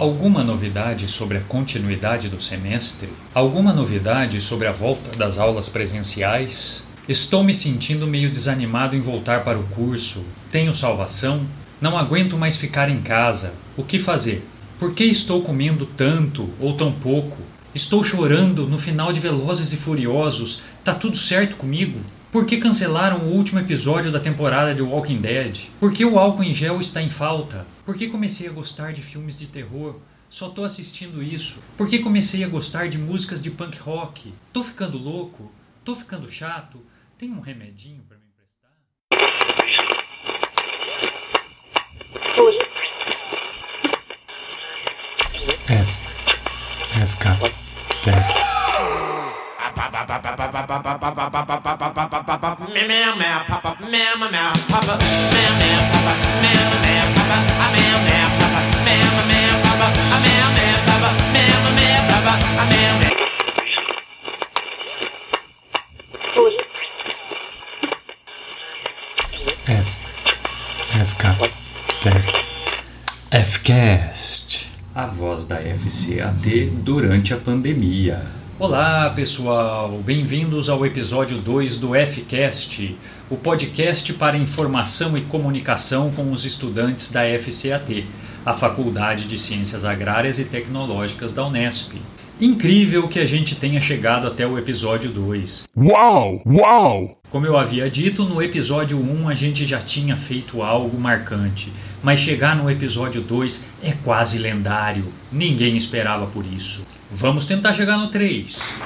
Alguma novidade sobre a continuidade do semestre? Alguma novidade sobre a volta das aulas presenciais? Estou me sentindo meio desanimado em voltar para o curso. Tenho salvação? Não aguento mais ficar em casa. O que fazer? Por que estou comendo tanto ou tão pouco? Estou chorando no final de Velozes e Furiosos. Tá tudo certo comigo? Por que cancelaram o último episódio da temporada de Walking Dead? Por que o álcool em gel está em falta? Por que comecei a gostar de filmes de terror? Só tô assistindo isso. Por que comecei a gostar de músicas de punk rock? Tô ficando louco? Tô ficando chato? Tem um remedinho para me emprestar? F. F cap. Test. F. F cap. Test. Fcast, a voz da FCAT durante a pandemia. Olá, pessoal, bem-vindos ao episódio 2 do Fcast, o podcast para informação e comunicação com os estudantes da FCAT, a Faculdade de Ciências Agrárias e Tecnológicas da Unesp. Incrível que a gente tenha chegado até o episódio 2. Uau! Uau! Como eu havia dito, no episódio 1 a gente já tinha feito algo marcante, mas chegar no episódio 2 é quase lendário. Ninguém esperava por isso. Vamos tentar chegar no 3.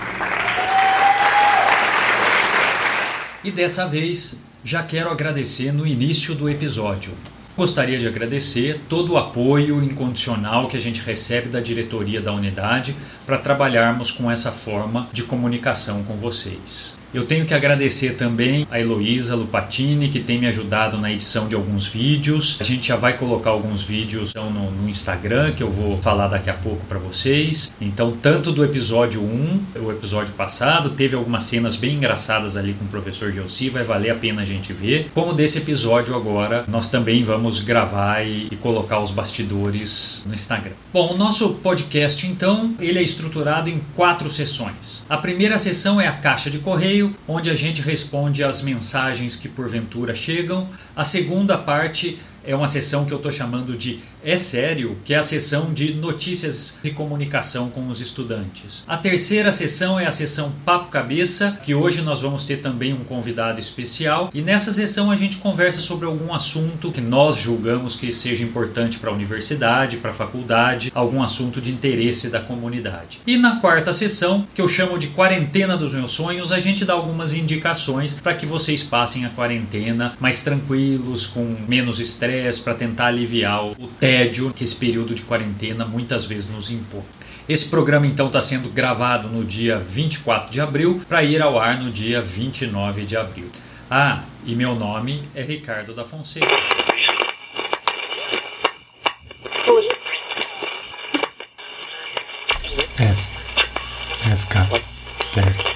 E dessa vez, já quero agradecer no início do episódio. Gostaria de agradecer todo o apoio incondicional que a gente recebe da diretoria da unidade para trabalharmos com essa forma de comunicação com vocês. Eu tenho que agradecer também a Heloísa Lupatini, que tem me ajudado na edição de alguns vídeos. A gente já vai colocar alguns vídeos então, no, no Instagram, que eu vou falar daqui a pouco para vocês. Então, tanto do episódio 1, o episódio passado, teve algumas cenas bem engraçadas ali com o professor Gelsi, vai valer a pena a gente ver. Como desse episódio agora, nós também vamos gravar e, e colocar os bastidores no Instagram. Bom, o nosso podcast, então, ele é estruturado em quatro sessões. A primeira sessão é a caixa de correio, onde a gente responde às mensagens que porventura chegam. A segunda parte é uma sessão que eu estou chamando de É Sério, que é a sessão de notícias e comunicação com os estudantes. A terceira sessão é a sessão Papo Cabeça, que hoje nós vamos ter também um convidado especial. E nessa sessão a gente conversa sobre algum assunto que nós julgamos que seja importante para a universidade, para a faculdade, algum assunto de interesse da comunidade. E na quarta sessão, que eu chamo de Quarentena dos Meus Sonhos, a gente dá algumas indicações para que vocês passem a quarentena mais tranquilos, com menos estresse para tentar aliviar o tédio que esse período de quarentena muitas vezes nos impõe. Esse programa então está sendo gravado no dia 24 de abril para ir ao ar no dia 29 de abril. Ah, e meu nome é Ricardo da Fonseca. F. F cap. Test.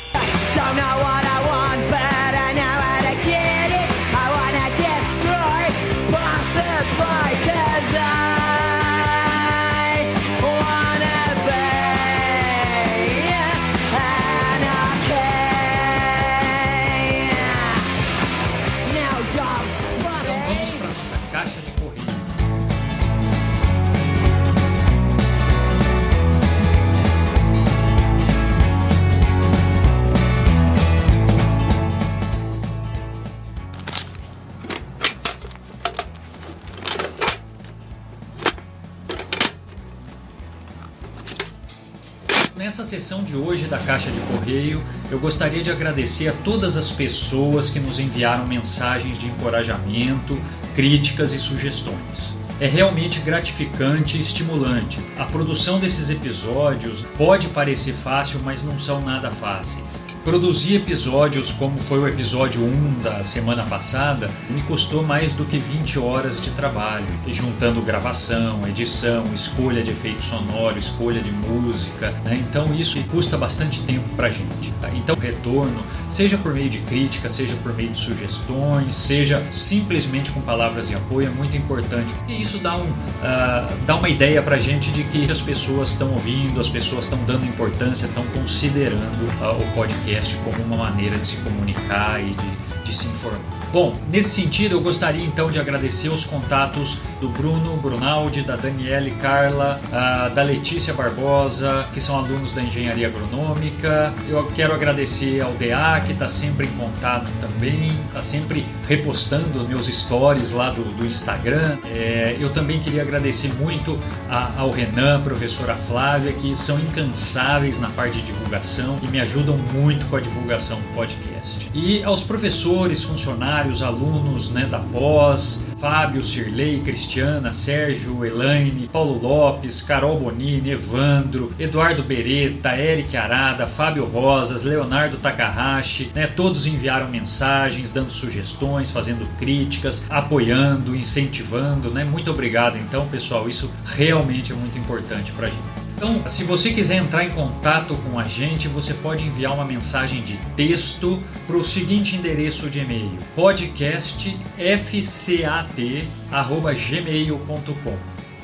Sessão de hoje da Caixa de Correio, eu gostaria de agradecer a todas as pessoas que nos enviaram mensagens de encorajamento, críticas e sugestões. É realmente gratificante e estimulante. A produção desses episódios pode parecer fácil, mas não são nada fáceis. Produzir episódios como foi o episódio 1 da semana passada me custou mais do que 20 horas de trabalho, juntando gravação, edição, escolha de efeito sonoro, escolha de música. né? Então isso custa bastante tempo pra gente. tá? Então retorno, seja por meio de crítica, seja por meio de sugestões, seja simplesmente com palavras de apoio, é muito importante. E isso dá, um, ah, dá uma ideia pra gente de que as pessoas estão ouvindo, as pessoas estão dando importância, estão considerando ah, o podcast como uma maneira de se comunicar e de, de se informar. Bom, nesse sentido, eu gostaria então de agradecer os contatos do Bruno Brunaldi, da Daniele Carla, ah, da Letícia Barbosa, que são alunos da Engenharia Agronômica. Eu quero agradecer ao DA, que está sempre em contato também, está sempre repostando meus stories lá do, do Instagram. É, eu também queria agradecer muito a- ao Renan, professora Flávia, que são incansáveis na parte de divulgação e me ajudam muito com a divulgação do podcast. E aos professores, funcionários, alunos né, da pós, Fábio, Cirlei, Cristiana, Sérgio, Elaine, Paulo Lopes, Carol Bonini, Evandro, Eduardo Beretta, Eric Arada, Fábio Rosas, Leonardo Takahashi, né, todos enviaram mensagens, dando sugestões, fazendo críticas, apoiando, incentivando, né? Muito obrigado então, pessoal, isso realmente é muito importante pra gente. Então, se você quiser entrar em contato com a gente, você pode enviar uma mensagem de texto para o seguinte endereço de e-mail: podcastfcat@gmail.com.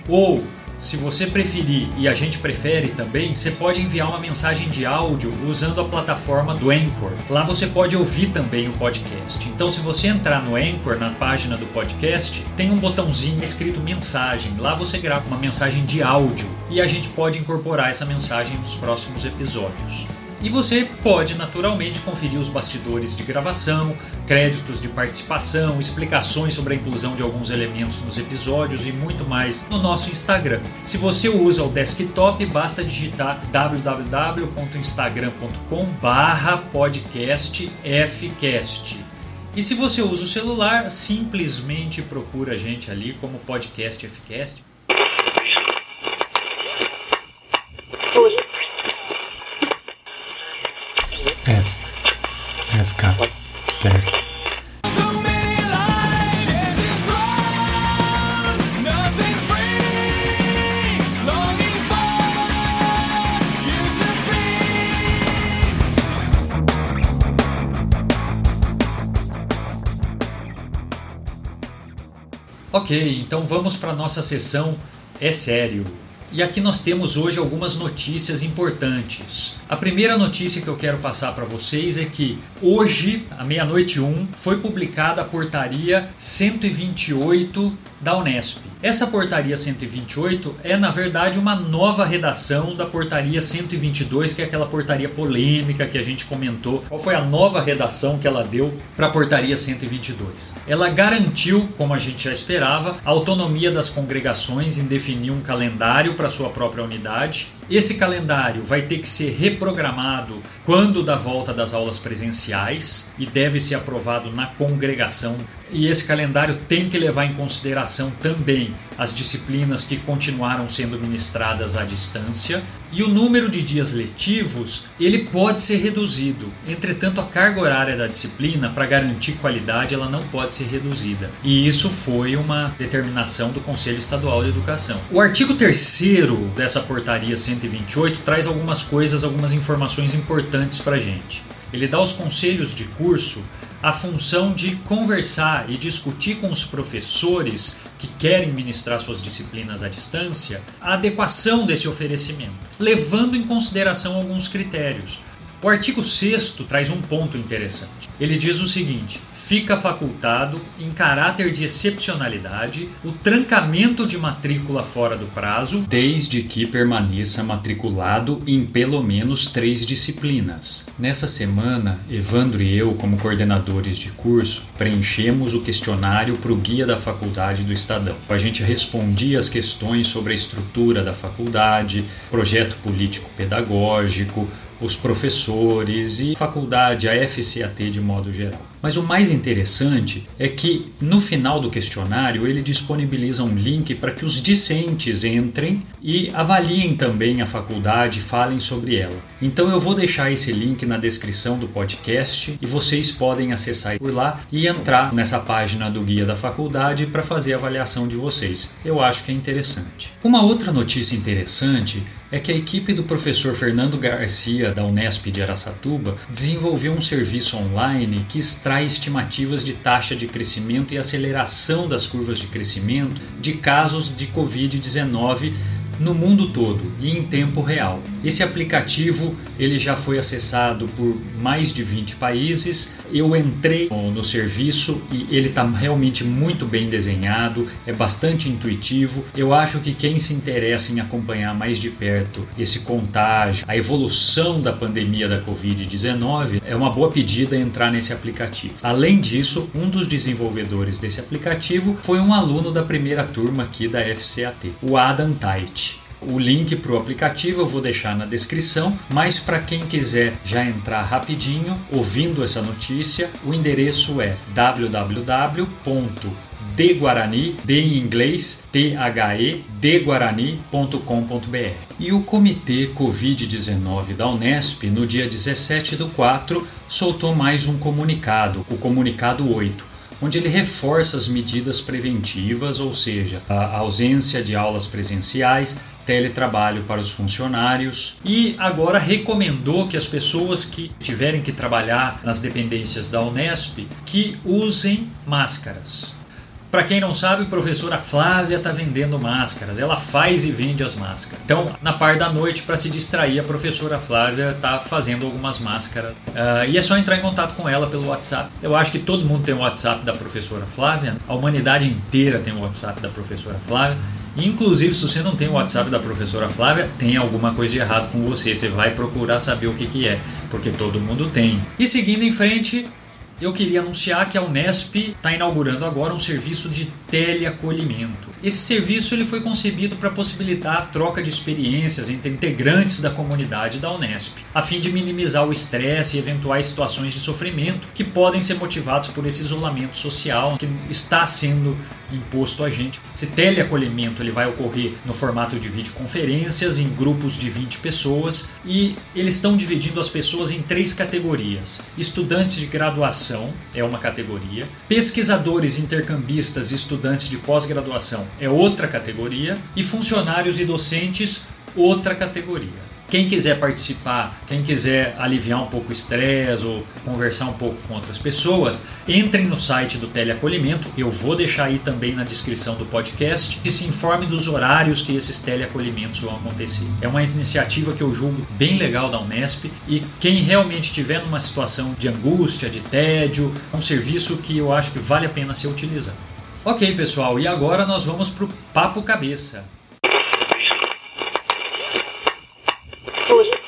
Ou, se você preferir e a gente prefere também, você pode enviar uma mensagem de áudio usando a plataforma do Anchor. Lá você pode ouvir também o podcast. Então, se você entrar no Anchor, na página do podcast, tem um botãozinho escrito mensagem. Lá você grava uma mensagem de áudio e a gente pode incorporar essa mensagem nos próximos episódios. E você pode naturalmente conferir os bastidores de gravação, créditos de participação, explicações sobre a inclusão de alguns elementos nos episódios e muito mais no nosso Instagram. Se você usa o desktop, basta digitar www.instagram.com/podcastfcast. E se você usa o celular, simplesmente procura a gente ali como Podcast Fcast. F. Ok, então vamos para a nossa sessão É Sério. E aqui nós temos hoje algumas notícias importantes. A primeira notícia que eu quero passar para vocês é que hoje, à meia-noite 1, foi publicada a portaria 128 da Unesp. Essa portaria 128 é, na verdade, uma nova redação da portaria 122, que é aquela portaria polêmica que a gente comentou. Qual foi a nova redação que ela deu para a portaria 122? Ela garantiu, como a gente já esperava, a autonomia das congregações em definir um calendário para sua própria unidade. Esse calendário vai ter que ser reprogramado quando da volta das aulas presenciais e deve ser aprovado na congregação. E esse calendário tem que levar em consideração também as disciplinas que continuaram sendo ministradas à distância e o número de dias letivos ele pode ser reduzido. Entretanto, a carga horária da disciplina para garantir qualidade ela não pode ser reduzida. E isso foi uma determinação do Conselho Estadual de Educação. O artigo 3 dessa portaria 128 traz algumas coisas, algumas informações importantes para gente. Ele dá aos conselhos de curso a função de conversar e discutir com os professores que querem ministrar suas disciplinas à distância a adequação desse oferecimento, levando em consideração alguns critérios. O artigo 6 traz um ponto interessante. Ele diz o seguinte: fica facultado, em caráter de excepcionalidade, o trancamento de matrícula fora do prazo, desde que permaneça matriculado em pelo menos três disciplinas. Nessa semana, Evandro e eu, como coordenadores de curso, preenchemos o questionário para o guia da faculdade do Estadão. A gente respondia as questões sobre a estrutura da faculdade, projeto político-pedagógico, os professores e faculdade, a FCAT de modo geral. Mas o mais interessante é que no final do questionário ele disponibiliza um link para que os discentes entrem e avaliem também a faculdade, falem sobre ela. Então eu vou deixar esse link na descrição do podcast e vocês podem acessar por lá e entrar nessa página do guia da faculdade para fazer a avaliação de vocês. Eu acho que é interessante. Uma outra notícia interessante é que a equipe do professor Fernando Garcia, da Unesp de Aracatuba, desenvolveu um serviço online que extrai estimativas de taxa de crescimento e aceleração das curvas de crescimento de casos de Covid-19 no mundo todo e em tempo real. Esse aplicativo ele já foi acessado por mais de 20 países. Eu entrei no serviço e ele está realmente muito bem desenhado, é bastante intuitivo. Eu acho que quem se interessa em acompanhar mais de perto esse contágio, a evolução da pandemia da Covid-19, é uma boa pedida entrar nesse aplicativo. Além disso, um dos desenvolvedores desse aplicativo foi um aluno da primeira turma aqui da FCAT, o Adam Tait. O link para o aplicativo eu vou deixar na descrição, mas para quem quiser já entrar rapidinho, ouvindo essa notícia, o endereço é www.deguarani, de em inglês, T-H-E, deguarani.com.br. E o Comitê Covid-19 da Unesp, no dia 17 do 4, soltou mais um comunicado, o comunicado 8 onde ele reforça as medidas preventivas, ou seja, a ausência de aulas presenciais, teletrabalho para os funcionários e agora recomendou que as pessoas que tiverem que trabalhar nas dependências da Unesp que usem máscaras. Para quem não sabe, a professora Flávia está vendendo máscaras. Ela faz e vende as máscaras. Então, na parte da noite, para se distrair, a professora Flávia está fazendo algumas máscaras. Uh, e é só entrar em contato com ela pelo WhatsApp. Eu acho que todo mundo tem o WhatsApp da professora Flávia. A humanidade inteira tem o WhatsApp da professora Flávia. Inclusive, se você não tem o WhatsApp da professora Flávia, tem alguma coisa de errado com você. Você vai procurar saber o que, que é, porque todo mundo tem. E seguindo em frente, eu queria anunciar que a Unesp está inaugurando agora um serviço de teleacolhimento. Esse serviço ele foi concebido para possibilitar a troca de experiências entre integrantes da comunidade da Unesp, a fim de minimizar o estresse e eventuais situações de sofrimento que podem ser motivados por esse isolamento social que está sendo imposto a gente. Esse teleacolhimento ele vai ocorrer no formato de videoconferências em grupos de 20 pessoas e eles estão dividindo as pessoas em três categorias: estudantes de graduação é uma categoria, pesquisadores intercambistas e estudantes de pós-graduação é outra categoria e funcionários e docentes outra categoria. Quem quiser participar, quem quiser aliviar um pouco o estresse ou conversar um pouco com outras pessoas, entrem no site do Teleacolhimento. Eu vou deixar aí também na descrição do podcast e se informe dos horários que esses teleacolhimentos vão acontecer. É uma iniciativa que eu julgo bem legal da Unesp e quem realmente estiver numa situação de angústia, de tédio, é um serviço que eu acho que vale a pena ser utilizado. Ok, pessoal, e agora nós vamos para o Papo Cabeça. F.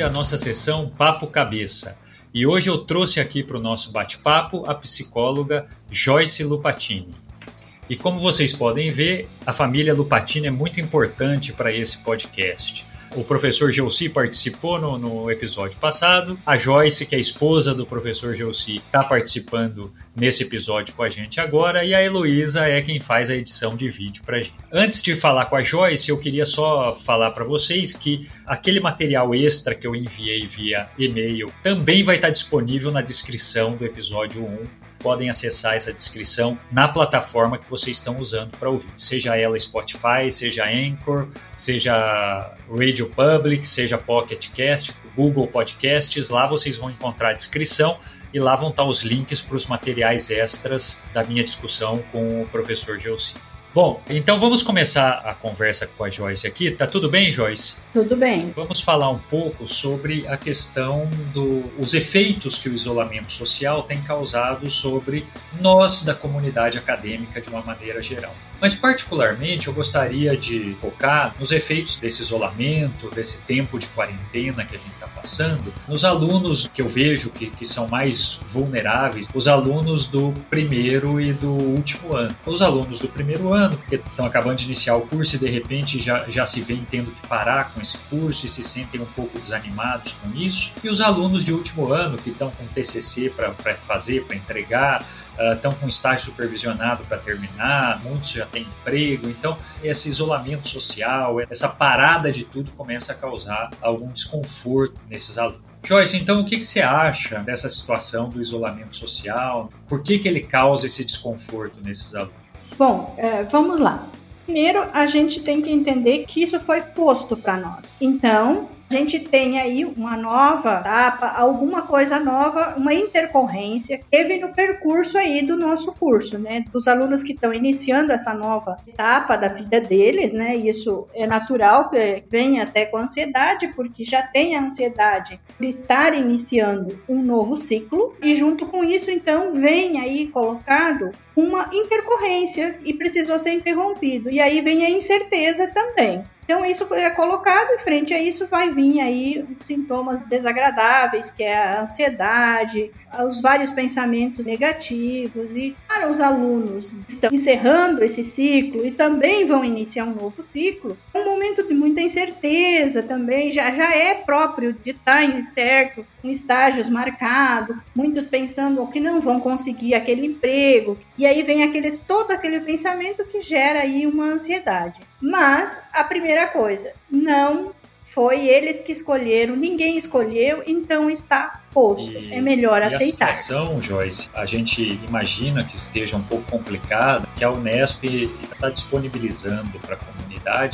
a nossa sessão Papo Cabeça. E hoje eu trouxe aqui para o nosso bate-papo a psicóloga Joyce Lupatini. E como vocês podem ver, a família Lupatini é muito importante para esse podcast. O professor Gelsi participou no, no episódio passado. A Joyce, que é a esposa do professor Gelsi, está participando nesse episódio com a gente agora. E a Heloísa é quem faz a edição de vídeo para gente. Antes de falar com a Joyce, eu queria só falar para vocês que aquele material extra que eu enviei via e-mail também vai estar disponível na descrição do episódio 1 podem acessar essa descrição na plataforma que vocês estão usando para ouvir, seja ela Spotify, seja Anchor, seja Radio Public, seja Pocket Cast, Google Podcasts, lá vocês vão encontrar a descrição e lá vão estar os links para os materiais extras da minha discussão com o professor Gelsi. Bom, então vamos começar a conversa com a Joyce aqui. Tá tudo bem, Joyce? Tudo bem. Vamos falar um pouco sobre a questão dos efeitos que o isolamento social tem causado sobre nós da comunidade acadêmica de uma maneira geral. Mas, particularmente, eu gostaria de focar nos efeitos desse isolamento, desse tempo de quarentena que a gente está passando, nos alunos que eu vejo que, que são mais vulneráveis, os alunos do primeiro e do último ano. Os alunos do primeiro ano, porque estão acabando de iniciar o curso e de repente já, já se veem tendo que parar com esse curso e se sentem um pouco desanimados com isso. E os alunos de último ano, que estão com TCC para fazer, para entregar, estão uh, com estágio supervisionado para terminar, muitos já têm emprego, então esse isolamento social, essa parada de tudo começa a causar algum desconforto nesses alunos. Joyce, então o que, que você acha dessa situação do isolamento social? Por que, que ele causa esse desconforto nesses alunos? Bom, é, vamos lá. Primeiro, a gente tem que entender que isso foi posto para nós. Então, a gente tem aí uma nova etapa, alguma coisa nova, uma intercorrência teve no percurso aí do nosso curso, né? Dos alunos que estão iniciando essa nova etapa da vida deles, né? Isso é natural que venha até com ansiedade, porque já tem a ansiedade de estar iniciando um novo ciclo e junto com isso, então, vem aí colocado uma intercorrência e precisou ser interrompido. E aí vem a incerteza também. Então, isso é colocado e frente a isso vai vir aí sintomas desagradáveis, que é a ansiedade, os vários pensamentos negativos. E para os alunos que estão encerrando esse ciclo e também vão iniciar um novo ciclo, é um momento de muita incerteza também, já, já é próprio de estar incerto, com estágios marcados, muitos pensando que não vão conseguir aquele emprego. E aí vem aqueles, todo aquele pensamento que gera aí uma ansiedade. Mas a primeira coisa, não foi eles que escolheram, ninguém escolheu, então está posto. E, é melhor aceitar. a situação, Joyce, a gente imagina que esteja um pouco complicada, que a Unesp está disponibilizando para a comunidade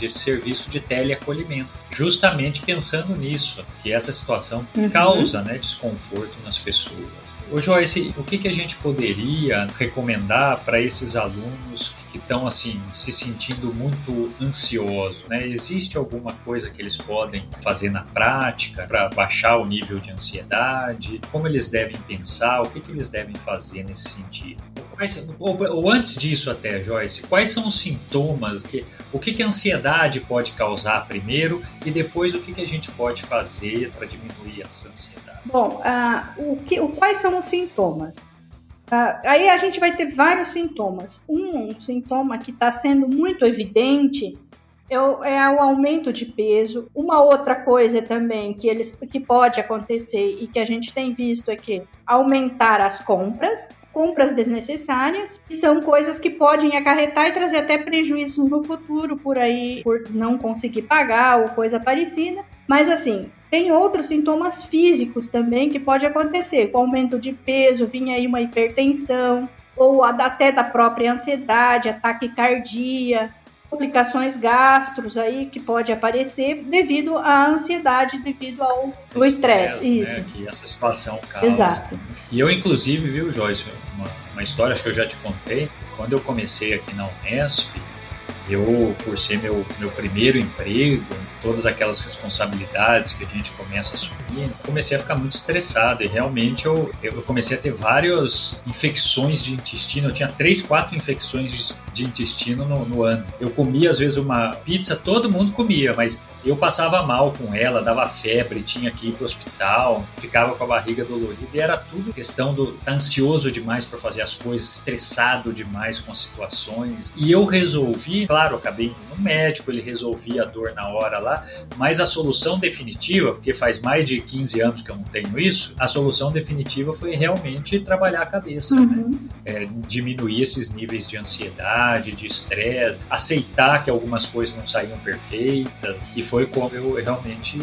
esse serviço de teleacolhimento, justamente pensando nisso, que essa situação uhum. causa né, desconforto nas pessoas. Ô Joyce, o que, que a gente poderia recomendar para esses alunos que estão assim se sentindo muito ansiosos? Né? Existe alguma coisa que eles podem fazer na prática para baixar o nível de ansiedade? como eles devem pensar, o que, que eles devem fazer nesse sentido. Quais, ou, ou, antes disso até, Joyce, quais são os sintomas, que, o que, que a ansiedade pode causar primeiro e depois o que, que a gente pode fazer para diminuir essa ansiedade? Bom, uh, o que, o, quais são os sintomas? Uh, aí a gente vai ter vários sintomas. Um sintoma que está sendo muito evidente é, é o aumento de peso. Uma outra coisa também que, eles, que pode acontecer e que a gente tem visto é que aumentar as compras, compras desnecessárias, são coisas que podem acarretar e trazer até prejuízos no futuro por aí, por não conseguir pagar ou coisa parecida. Mas assim, tem outros sintomas físicos também que pode acontecer, com aumento de peso, vinha aí uma hipertensão, ou até da própria ansiedade, ataque cardíaco, complicações gastros aí que pode aparecer devido à ansiedade, devido ao estresse. Né, que essa situação causa. Exato. E eu, inclusive, viu, Joyce, uma, uma história acho que eu já te contei, quando eu comecei aqui na Unesp, eu, por ser meu, meu primeiro emprego, todas aquelas responsabilidades que a gente começa a assumir, comecei a ficar muito estressado e realmente eu, eu comecei a ter várias infecções de intestino. Eu tinha três, quatro infecções de, de intestino no, no ano. Eu comia às vezes uma pizza, todo mundo comia, mas eu passava mal com ela, dava febre, tinha que ir para o hospital, ficava com a barriga dolorida e era tudo questão do tá ansioso demais para fazer as coisas, estressado demais com as situações. E eu resolvi, claro, acabei indo no médico, ele resolvia a dor na hora lá, mas a solução definitiva, porque faz mais de 15 anos que eu não tenho isso, a solução definitiva foi realmente trabalhar a cabeça, né? uhum. né? é, diminuir esses níveis de ansiedade, de estresse, aceitar que algumas coisas não saíam perfeitas e foi como eu realmente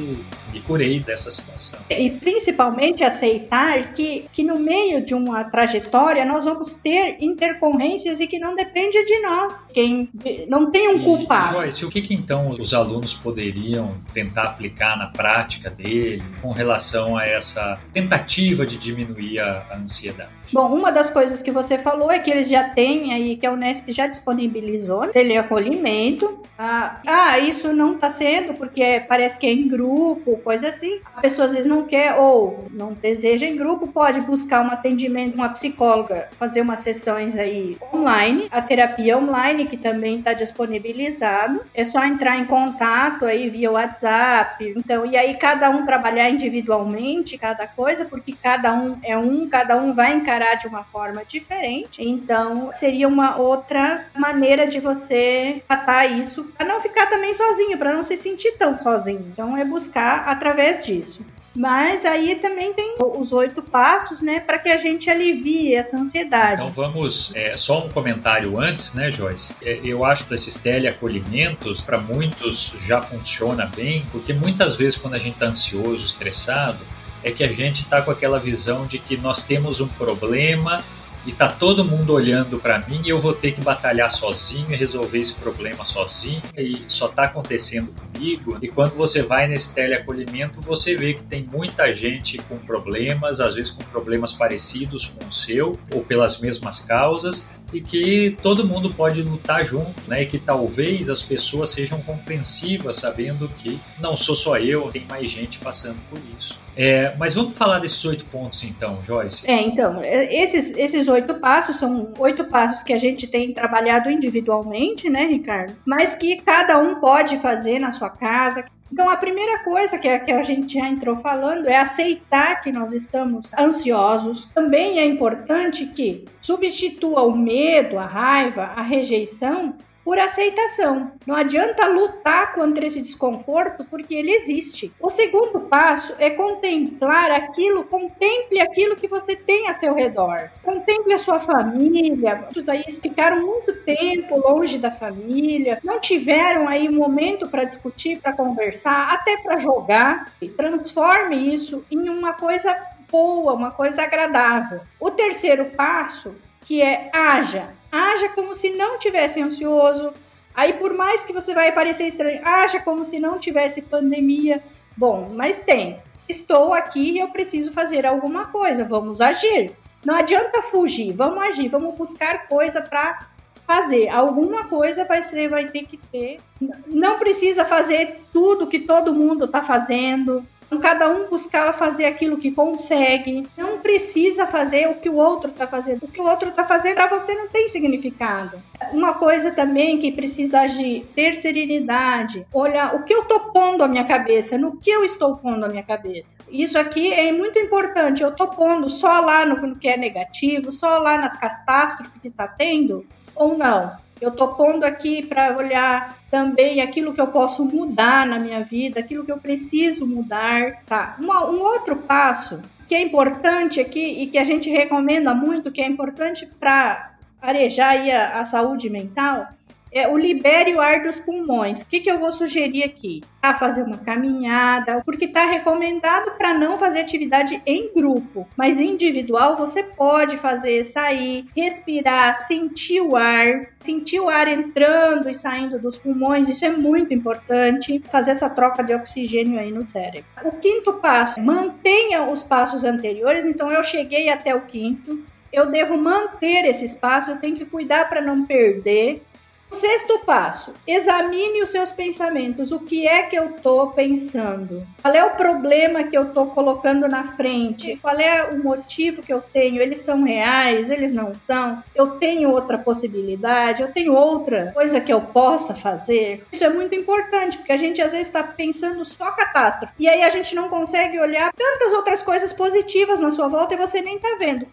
me curei dessa situação. E principalmente aceitar que, que no meio de uma trajetória nós vamos ter intercorrências e que não depende de nós. Quem não tem um e, culpado. Joyce, o que, que então os alunos poderiam tentar aplicar na prática dele com relação a essa tentativa de diminuir a, a ansiedade? Bom, uma das coisas que você falou é que eles já têm aí, que a Unesp já disponibilizou, teleacolhimento. Ah, ah isso não está sendo porque parece que é em grupo, coisa assim. A pessoa às vezes não quer ou não deseja em grupo, pode buscar um atendimento, uma psicóloga, fazer umas sessões aí online, a terapia online que também está disponibilizado. É só entrar em contato aí via WhatsApp. Então, e aí cada um trabalhar individualmente cada coisa, porque cada um é um, cada um vai encarar de uma forma diferente. Então, seria uma outra maneira de você tratar isso, para não ficar também sozinho, para não se sentir tão sozinho. Então, é buscar através disso. Mas aí também tem os oito passos, né, para que a gente alivie essa ansiedade. Então vamos, é, só um comentário antes, né, Joyce? É, eu acho que esses teleacolhimentos, para muitos já funciona bem, porque muitas vezes quando a gente está ansioso, estressado, é que a gente está com aquela visão de que nós temos um problema e tá todo mundo olhando para mim e eu vou ter que batalhar sozinho e resolver esse problema sozinho e só tá acontecendo comigo. E quando você vai nesse teleacolhimento, você vê que tem muita gente com problemas, às vezes com problemas parecidos com o seu ou pelas mesmas causas e que todo mundo pode lutar junto, né? E que talvez as pessoas sejam compreensivas, sabendo que não sou só eu, tem mais gente passando por isso. É, mas vamos falar desses oito pontos então, Joyce. É, então, é, esses, esses oito passos são oito passos que a gente tem trabalhado individualmente, né, Ricardo? Mas que cada um pode fazer na sua casa, então, a primeira coisa que a, que a gente já entrou falando é aceitar que nós estamos ansiosos. Também é importante que substitua o medo, a raiva, a rejeição por aceitação. Não adianta lutar contra esse desconforto porque ele existe. O segundo passo é contemplar aquilo, contemple aquilo que você tem a seu redor. Contemple a sua família. Muitos aí ficaram muito tempo longe da família, não tiveram aí um momento para discutir, para conversar, até para jogar. Transforme isso em uma coisa boa, uma coisa agradável. O terceiro passo, que é haja, Haja como se não tivesse ansioso. Aí, por mais que você vai parecer estranho, haja como se não tivesse pandemia. Bom, mas tem. Estou aqui e eu preciso fazer alguma coisa. Vamos agir. Não adianta fugir. Vamos agir. Vamos buscar coisa para fazer. Alguma coisa vai ser, vai ter que ter. Não precisa fazer tudo que todo mundo está fazendo cada um buscar fazer aquilo que consegue. Não precisa fazer o que o outro está fazendo. O que o outro está fazendo para você não tem significado. Uma coisa também que precisa agir, ter serenidade, olhar o que eu estou pondo a minha cabeça, no que eu estou pondo a minha cabeça. Isso aqui é muito importante. Eu estou pondo só lá no que é negativo, só lá nas catástrofes que está tendo, ou não? Eu estou pondo aqui para olhar também aquilo que eu posso mudar na minha vida, aquilo que eu preciso mudar. Tá? Uma, um outro passo que é importante aqui e que a gente recomenda muito, que é importante para arejar a, a saúde mental, é o libere o ar dos pulmões. O que, que eu vou sugerir aqui? A fazer uma caminhada, porque está recomendado para não fazer atividade em grupo, mas individual você pode fazer, sair, respirar, sentir o ar, sentir o ar entrando e saindo dos pulmões. Isso é muito importante, fazer essa troca de oxigênio aí no cérebro. O quinto passo, mantenha os passos anteriores. Então eu cheguei até o quinto, eu devo manter esse espaço, eu tenho que cuidar para não perder. Sexto passo: examine os seus pensamentos. O que é que eu estou pensando? Qual é o problema que eu estou colocando na frente? Qual é o motivo que eu tenho? Eles são reais? Eles não são? Eu tenho outra possibilidade? Eu tenho outra coisa que eu possa fazer? Isso é muito importante, porque a gente às vezes está pensando só catástrofe. E aí a gente não consegue olhar tantas outras coisas positivas na sua volta e você nem está vendo.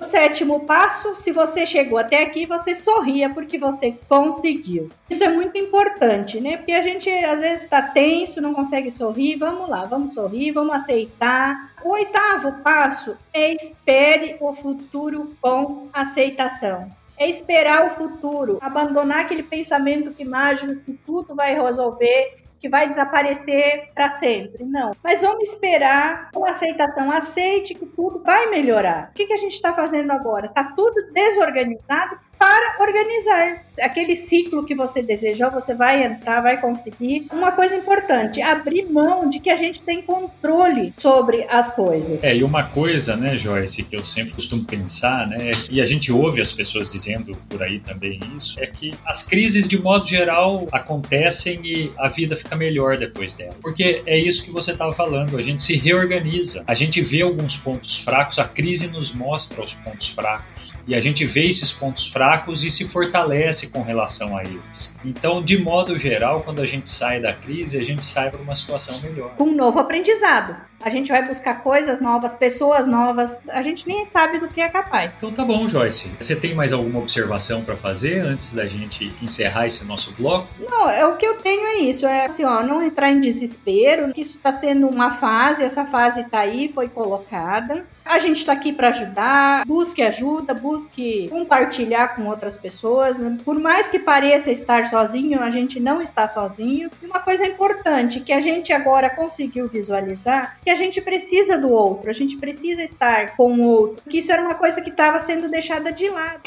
O sétimo passo, se você chegou até aqui, você sorria porque você conseguiu. Isso é muito importante, né? Porque a gente às vezes está tenso, não consegue sorrir. Vamos lá, vamos sorrir, vamos aceitar. O oitavo passo é espere o futuro com aceitação é esperar o futuro, abandonar aquele pensamento que mágico que tudo vai resolver, que vai desaparecer para sempre. Não. Mas vamos esperar com aceitação. Aceite que tudo vai melhorar. O que, que a gente está fazendo agora? Está tudo desorganizado para organizar. Aquele ciclo que você desejou, você vai entrar, vai conseguir. Uma coisa importante, abrir mão de que a gente tem controle sobre as coisas. É, e uma coisa, né, Joyce, que eu sempre costumo pensar, né, e a gente ouve as pessoas dizendo por aí também isso, é que as crises, de modo geral, acontecem e a vida fica melhor depois dela. Porque é isso que você estava falando, a gente se reorganiza, a gente vê alguns pontos fracos, a crise nos mostra os pontos fracos, e a gente vê esses pontos fracos e se fortalece com relação a eles. Então, de modo geral, quando a gente sai da crise, a gente sai para uma situação melhor. Com um novo aprendizado. A gente vai buscar coisas novas, pessoas novas, a gente nem sabe do que é capaz. Então tá bom, Joyce. Você tem mais alguma observação para fazer antes da gente encerrar esse nosso bloco? Não, é o que eu tenho é isso, é assim, ó, não entrar em desespero, isso está sendo uma fase, essa fase está aí, foi colocada. A gente está aqui para ajudar, busque ajuda, busque compartilhar com outras pessoas. Por mais que pareça estar sozinho, a gente não está sozinho. E uma coisa importante que a gente agora conseguiu visualizar, que a gente precisa do outro, a gente precisa estar com o outro. Que isso era uma coisa que estava sendo deixada de lado.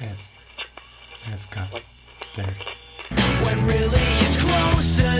F. F. Test. when really it's closer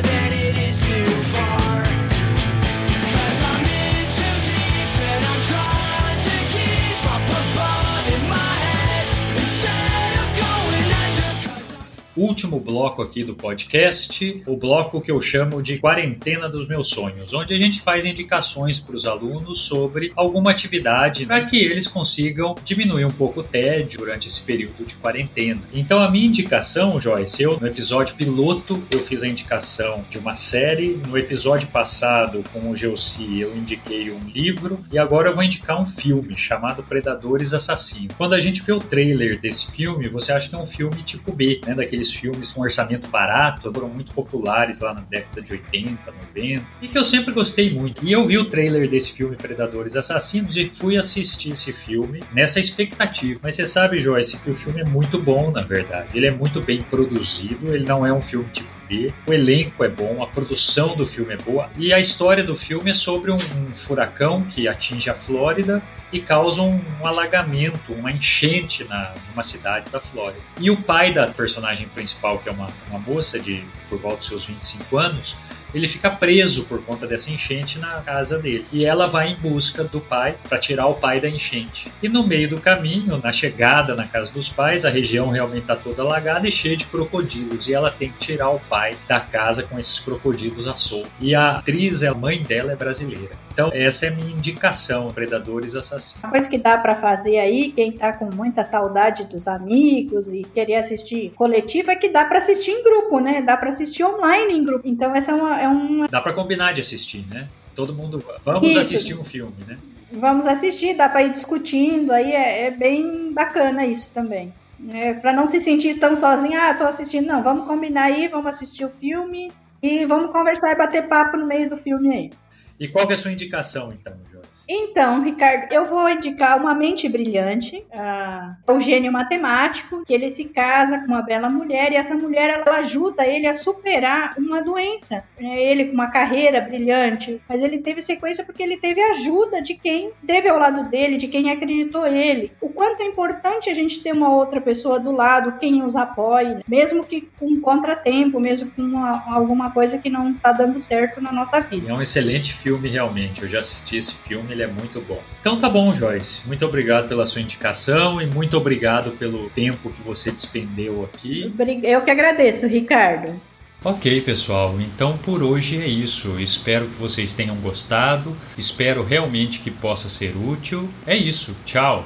Último bloco aqui do podcast, o bloco que eu chamo de Quarentena dos Meus Sonhos, onde a gente faz indicações para os alunos sobre alguma atividade para que eles consigam diminuir um pouco o tédio durante esse período de quarentena. Então, a minha indicação, Joyce, eu no episódio piloto eu fiz a indicação de uma série, no episódio passado com o Gelsi eu indiquei um livro e agora eu vou indicar um filme chamado Predadores Assassinos. Quando a gente vê o trailer desse filme, você acha que é um filme tipo B, né, daqueles filmes com orçamento barato, foram muito populares lá na década de 80, 90, e que eu sempre gostei muito. E eu vi o trailer desse filme Predadores Assassinos e fui assistir esse filme nessa expectativa. Mas você sabe, Joyce, que o filme é muito bom, na verdade. Ele é muito bem produzido, ele não é um filme tipo B. O elenco é bom, a produção do filme é boa e a história do filme é sobre um, um furacão que atinge a Flórida e causa um, um alagamento, uma enchente na, numa cidade da Flórida. E o pai da personagem principal, que é uma, uma moça de por volta dos seus 25 anos, ele fica preso por conta dessa enchente na casa dele. E ela vai em busca do pai para tirar o pai da enchente. E no meio do caminho, na chegada na casa dos pais, a região realmente está toda alagada e cheia de crocodilos. E ela tem que tirar o pai da casa com esses crocodilos a solto. E a atriz, a mãe dela é brasileira. Então, essa é a minha indicação: Predadores Assassinos. Uma coisa que dá para fazer aí, quem tá com muita saudade dos amigos e querer assistir coletivo, é que dá para assistir em grupo, né? Dá para assistir online em grupo. Então, essa é uma, é uma Dá para combinar de assistir, né? Todo mundo. Vamos Isso. assistir um filme, né? vamos assistir, dá para ir discutindo, aí é, é bem bacana isso também. É, para não se sentir tão sozinho, ah, tô assistindo, não, vamos combinar aí, vamos assistir o filme e vamos conversar e bater papo no meio do filme aí. E qual que é a sua indicação, então, Então, Ricardo, eu vou indicar uma mente brilhante, ah, o gênio matemático, que ele se casa com uma bela mulher e essa mulher ela ajuda ele a superar uma doença. É, Ele com uma carreira brilhante, mas ele teve sequência porque ele teve ajuda de quem esteve ao lado dele, de quem acreditou ele. O quanto é importante a gente ter uma outra pessoa do lado, quem nos apoie, né? mesmo que com contratempo, mesmo com uma- alguma coisa que não está dando certo na nossa vida. É um excelente filme, realmente. Eu já assisti esse filme, ele é muito bom. Então tá bom, Joyce. Muito obrigado pela sua indicação e muito obrigado pelo tempo que você despendeu aqui. Eu que agradeço, Ricardo. Ok, pessoal. Então por hoje é isso. Espero que vocês tenham gostado. Espero realmente que possa ser útil. É isso. Tchau.